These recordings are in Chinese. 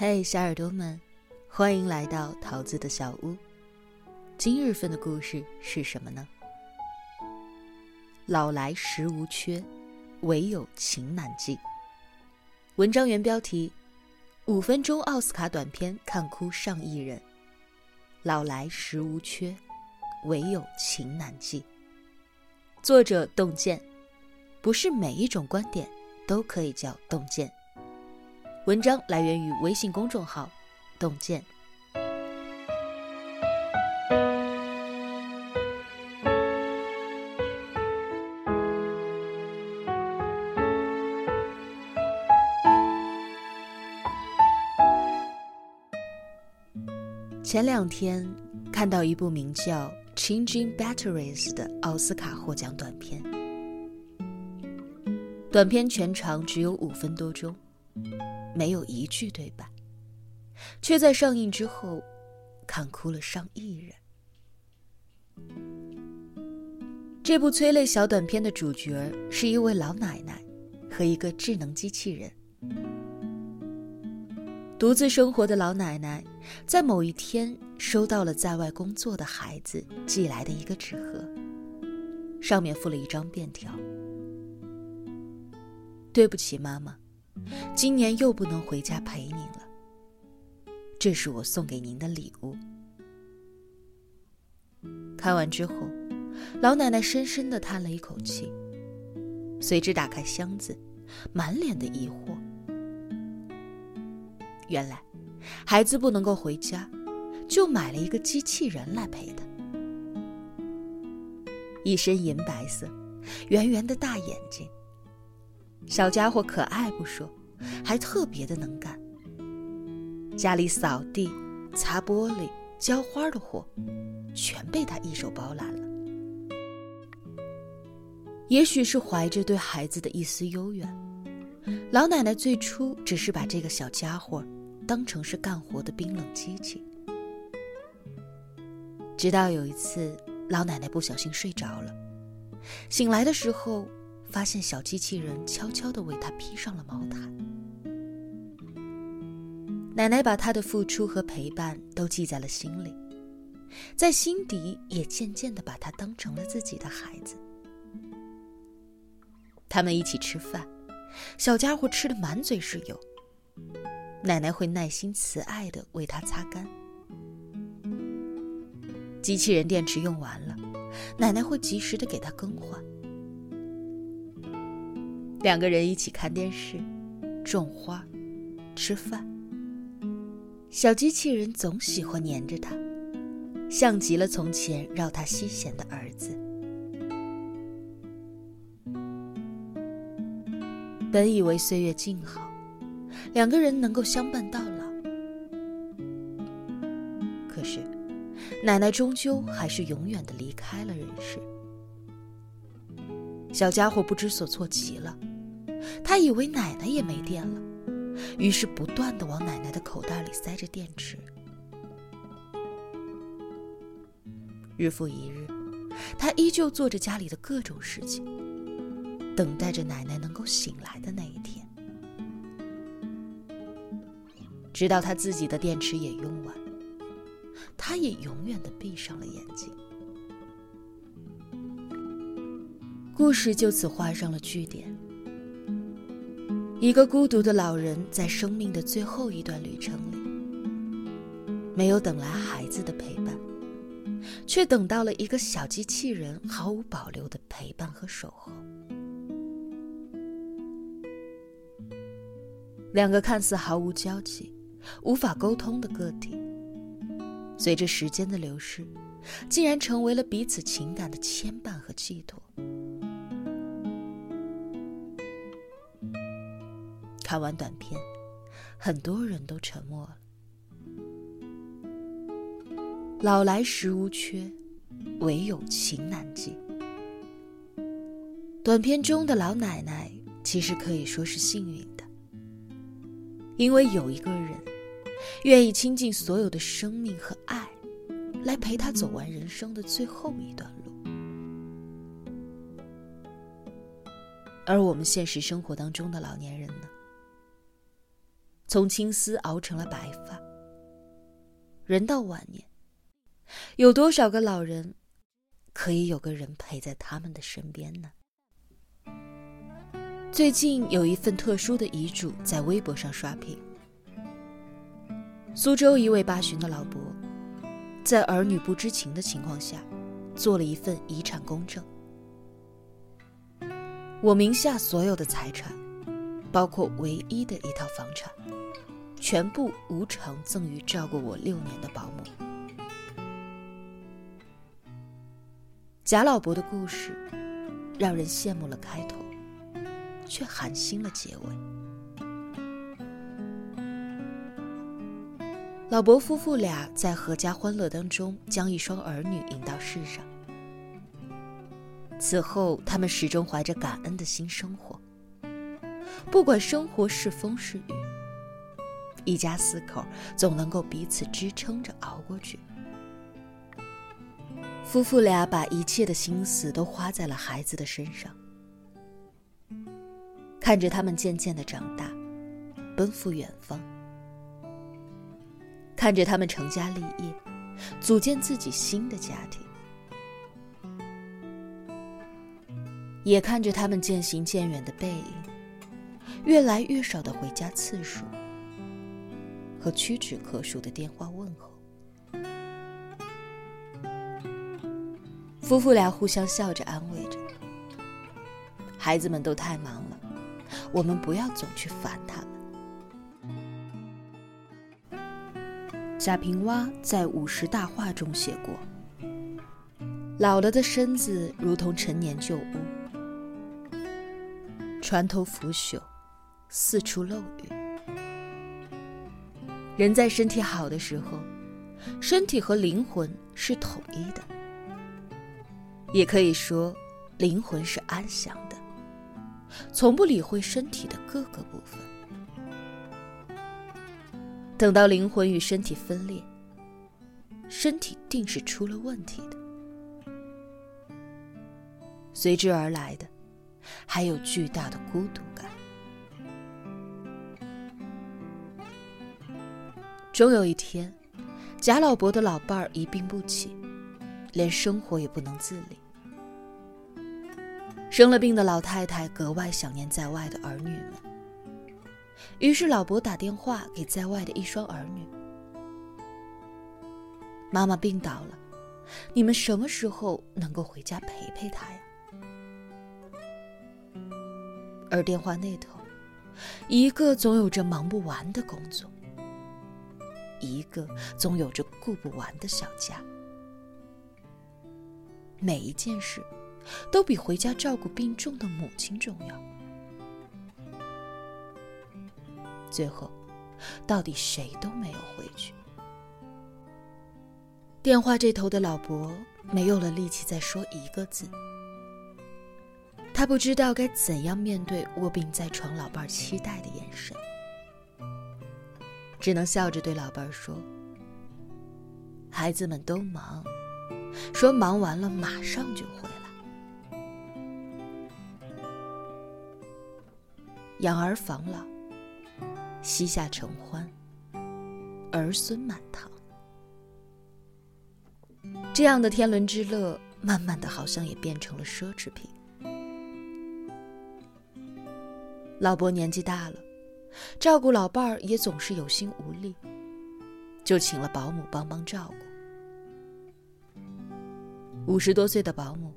嘿，小耳朵们，欢迎来到桃子的小屋。今日份的故事是什么呢？老来食无缺，唯有情难记。文章原标题：五分钟奥斯卡短片看哭上亿人。老来食无缺，唯有情难记。作者洞见，不是每一种观点都可以叫洞见。文章来源于微信公众号“洞见”。前两天看到一部名叫《Changing Batteries》的奥斯卡获奖短片，短片全长只有五分多钟。没有一句对白，却在上映之后看哭了上亿人。这部催泪小短片的主角是一位老奶奶和一个智能机器人。独自生活的老奶奶在某一天收到了在外工作的孩子寄来的一个纸盒，上面附了一张便条：“对不起，妈妈。”今年又不能回家陪您了。这是我送给您的礼物。看完之后，老奶奶深深的叹了一口气，随之打开箱子，满脸的疑惑。原来，孩子不能够回家，就买了一个机器人来陪他。一身银白色，圆圆的大眼睛。小家伙可爱不说，还特别的能干。家里扫地、擦玻璃、浇花的活，全被他一手包揽了。也许是怀着对孩子的一丝幽怨，老奶奶最初只是把这个小家伙当成是干活的冰冷机器。直到有一次，老奶奶不小心睡着了，醒来的时候。发现小机器人悄悄地为他披上了毛毯。奶奶把他的付出和陪伴都记在了心里，在心底也渐渐地把他当成了自己的孩子。他们一起吃饭，小家伙吃的满嘴是油，奶奶会耐心慈爱的为他擦干。机器人电池用完了，奶奶会及时的给他更换。两个人一起看电视、种花、吃饭。小机器人总喜欢黏着他，像极了从前绕他膝弦的儿子。本以为岁月静好，两个人能够相伴到老，可是奶奶终究还是永远的离开了人世。小家伙不知所措极了。他以为奶奶也没电了，于是不断的往奶奶的口袋里塞着电池。日复一日，他依旧做着家里的各种事情，等待着奶奶能够醒来的那一天。直到他自己的电池也用完，他也永远的闭上了眼睛。故事就此画上了句点。一个孤独的老人在生命的最后一段旅程里，没有等来孩子的陪伴，却等到了一个小机器人毫无保留的陪伴和守候。两个看似毫无交集、无法沟通的个体，随着时间的流逝，竟然成为了彼此情感的牵绊和寄托。看完短片，很多人都沉默了。老来食无缺，唯有情难尽。短片中的老奶奶其实可以说是幸运的，因为有一个人愿意倾尽所有的生命和爱，来陪她走完人生的最后一段路。而我们现实生活当中的老年人呢？从青丝熬成了白发。人到晚年，有多少个老人可以有个人陪在他们的身边呢？最近有一份特殊的遗嘱在微博上刷屏。苏州一位八旬的老伯，在儿女不知情的情况下，做了一份遗产公证。我名下所有的财产，包括唯一的一套房产，全部无偿赠予照顾我六年的保姆。贾老伯的故事，让人羡慕了开头。却寒心了结尾。老伯夫妇俩在阖家欢乐当中，将一双儿女引到世上。此后，他们始终怀着感恩的心生活。不管生活是风是雨，一家四口总能够彼此支撑着熬过去。夫妇俩把一切的心思都花在了孩子的身上。看着他们渐渐的长大，奔赴远方；看着他们成家立业，组建自己新的家庭；也看着他们渐行渐远的背影，越来越少的回家次数和屈指可数的电话问候。夫妇俩互相笑着安慰着：“孩子们都太忙了。”我们不要总去烦他们。贾平凹在《五十大话》中写过：“老了的身子如同陈年旧屋，船头腐朽，四处漏雨。人在身体好的时候，身体和灵魂是统一的，也可以说，灵魂是安详的。”从不理会身体的各个部分，等到灵魂与身体分裂，身体定是出了问题的。随之而来的，还有巨大的孤独感。终有一天，贾老伯的老伴儿一病不起，连生活也不能自理。生了病的老太太格外想念在外的儿女们，于是老伯打电话给在外的一双儿女：“妈妈病倒了，你们什么时候能够回家陪陪她呀？”而电话那头，一个总有着忙不完的工作，一个总有着顾不完的小家，每一件事。都比回家照顾病重的母亲重要。最后，到底谁都没有回去。电话这头的老伯没有了力气再说一个字，他不知道该怎样面对卧病在床老伴期待的眼神，只能笑着对老伴儿说：“孩子们都忙，说忙完了马上就回来。”养儿防老，膝下承欢，儿孙满堂。这样的天伦之乐，慢慢的好像也变成了奢侈品。老伯年纪大了，照顾老伴儿也总是有心无力，就请了保姆帮帮照顾。五十多岁的保姆，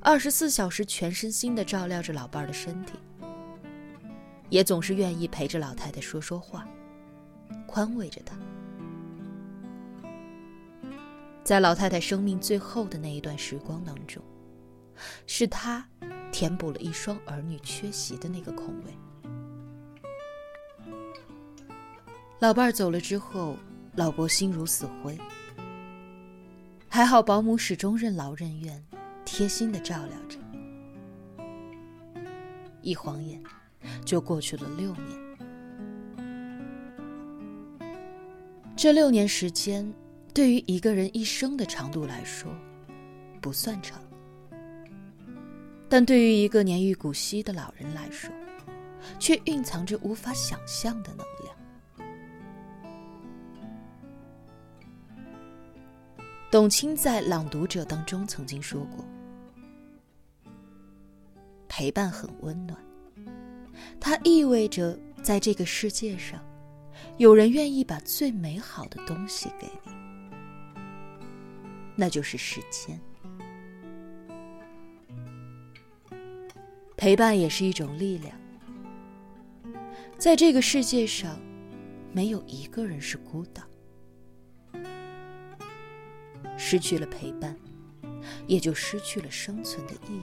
二十四小时全身心的照料着老伴儿的身体。也总是愿意陪着老太太说说话，宽慰着她。在老太太生命最后的那一段时光当中，是她填补了一双儿女缺席的那个空位。老伴儿走了之后，老伯心如死灰。还好保姆始终任劳任怨，贴心的照料着。一晃眼。就过去了六年。这六年时间，对于一个人一生的长度来说，不算长；但对于一个年逾古稀的老人来说，却蕴藏着无法想象的能量。董卿在《朗读者》当中曾经说过：“陪伴很温暖，它意味着在这个世界上，有人愿意把最美好的东西给你，那就是时间。陪伴也是一种力量，在这个世界上，没有一个人是孤岛。”失去了陪伴，也就失去了生存的意义。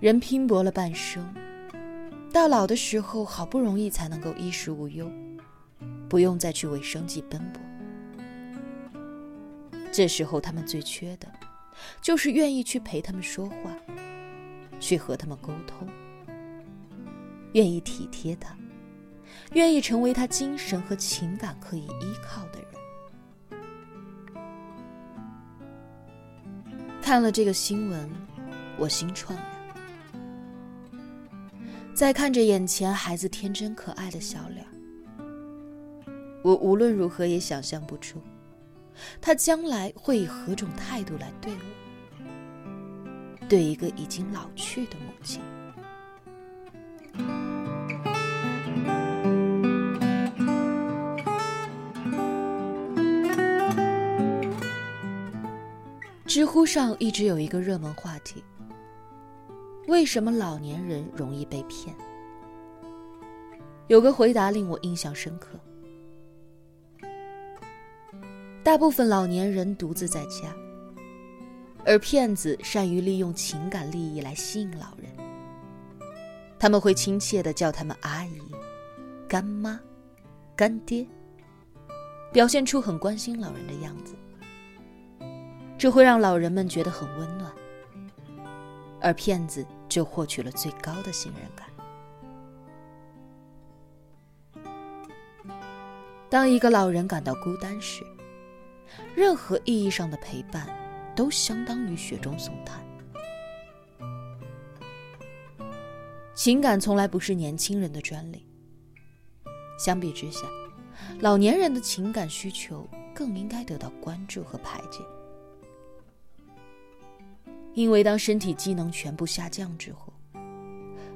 人拼搏了半生，到老的时候，好不容易才能够衣食无忧，不用再去为生计奔波。这时候，他们最缺的，就是愿意去陪他们说话，去和他们沟通，愿意体贴他。愿意成为他精神和情感可以依靠的人。看了这个新闻，我心怆然。在看着眼前孩子天真可爱的小脸，我无论如何也想象不出，他将来会以何种态度来对我，对一个已经老去的母亲。知乎上一直有一个热门话题：为什么老年人容易被骗？有个回答令我印象深刻。大部分老年人独自在家，而骗子善于利用情感利益来吸引老人。他们会亲切地叫他们阿姨、干妈、干爹，表现出很关心老人的样子。这会让老人们觉得很温暖，而骗子就获取了最高的信任感。当一个老人感到孤单时，任何意义上的陪伴都相当于雪中送炭。情感从来不是年轻人的专利，相比之下，老年人的情感需求更应该得到关注和排解。因为当身体机能全部下降之后，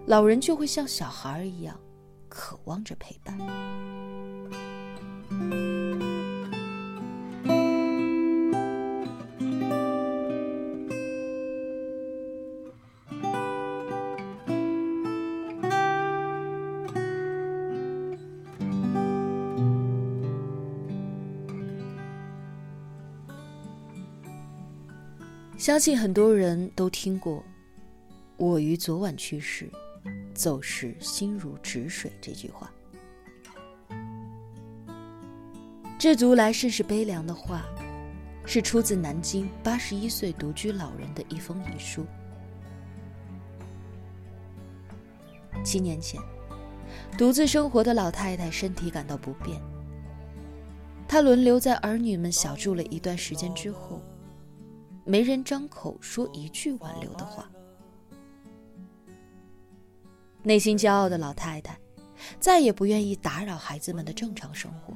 老人就会像小孩一样，渴望着陪伴。相信很多人都听过“我于昨晚去世，走时心如止水”这句话。这族来甚是悲凉的话，是出自南京八十一岁独居老人的一封遗书。七年前，独自生活的老太太身体感到不便，她轮流在儿女们小住了一段时间之后。没人张口说一句挽留的话。内心骄傲的老太太，再也不愿意打扰孩子们的正常生活，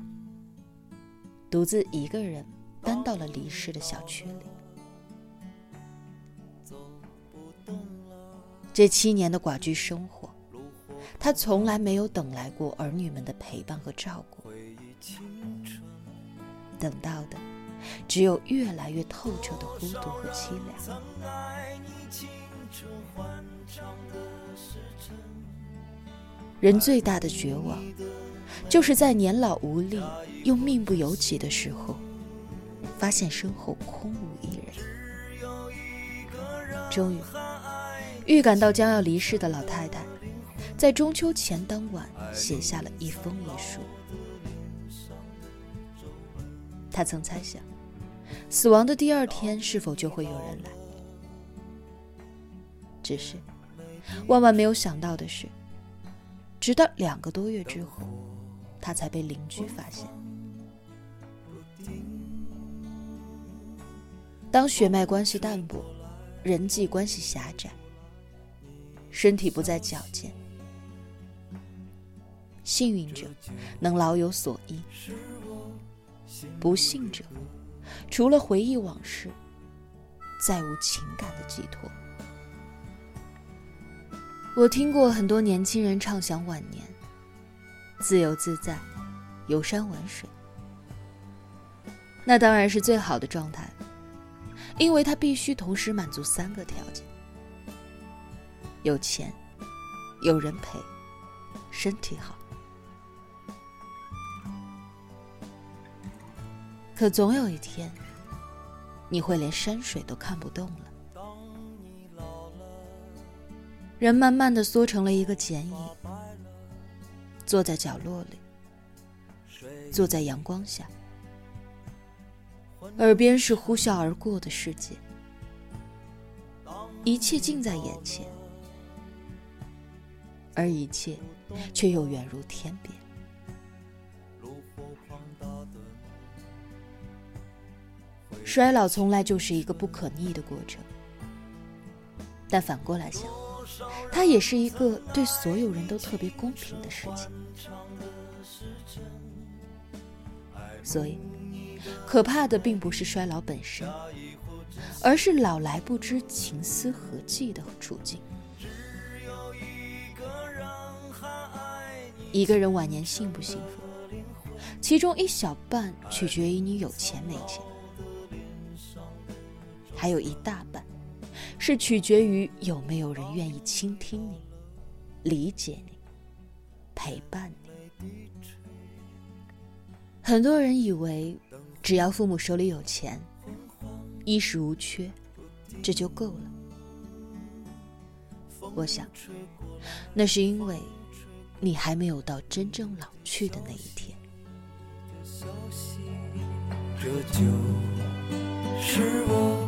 独自一个人搬到了离世的小区里。这七年的寡居生活，她从来没有等来过儿女们的陪伴和照顾，等到的。只有越来越透彻的孤独和凄凉。人最大的绝望，就是在年老无力又命不由己的时候，发现身后空无一人。终于，预感到将要离世的老太太，在中秋前当晚写下了一封遗书。她曾猜想。死亡的第二天，是否就会有人来？只是万万没有想到的是，直到两个多月之后，他才被邻居发现。当血脉关系淡薄，人际关系狭窄，身体不再矫健，幸运者能老有所依，不幸者除了回忆往事，再无情感的寄托。我听过很多年轻人畅想晚年，自由自在，游山玩水，那当然是最好的状态，因为他必须同时满足三个条件：有钱，有人陪，身体好。可总有一天，你会连山水都看不动了。人慢慢的缩成了一个剪影，坐在角落里，坐在阳光下，耳边是呼啸而过的世界，一切近在眼前，而一切却又远如天边。衰老从来就是一个不可逆的过程，但反过来想，它也是一个对所有人都特别公平的事情。所以，可怕的并不是衰老本身，而是老来不知情思何寄的处境。一个人晚年幸不幸福，其中一小半取决于你有钱没钱。还有一大半，是取决于有没有人愿意倾听你、理解你、陪伴你。很多人以为，只要父母手里有钱，衣食无缺，这就够了。我想，那是因为你还没有到真正老去的那一天。这就是我。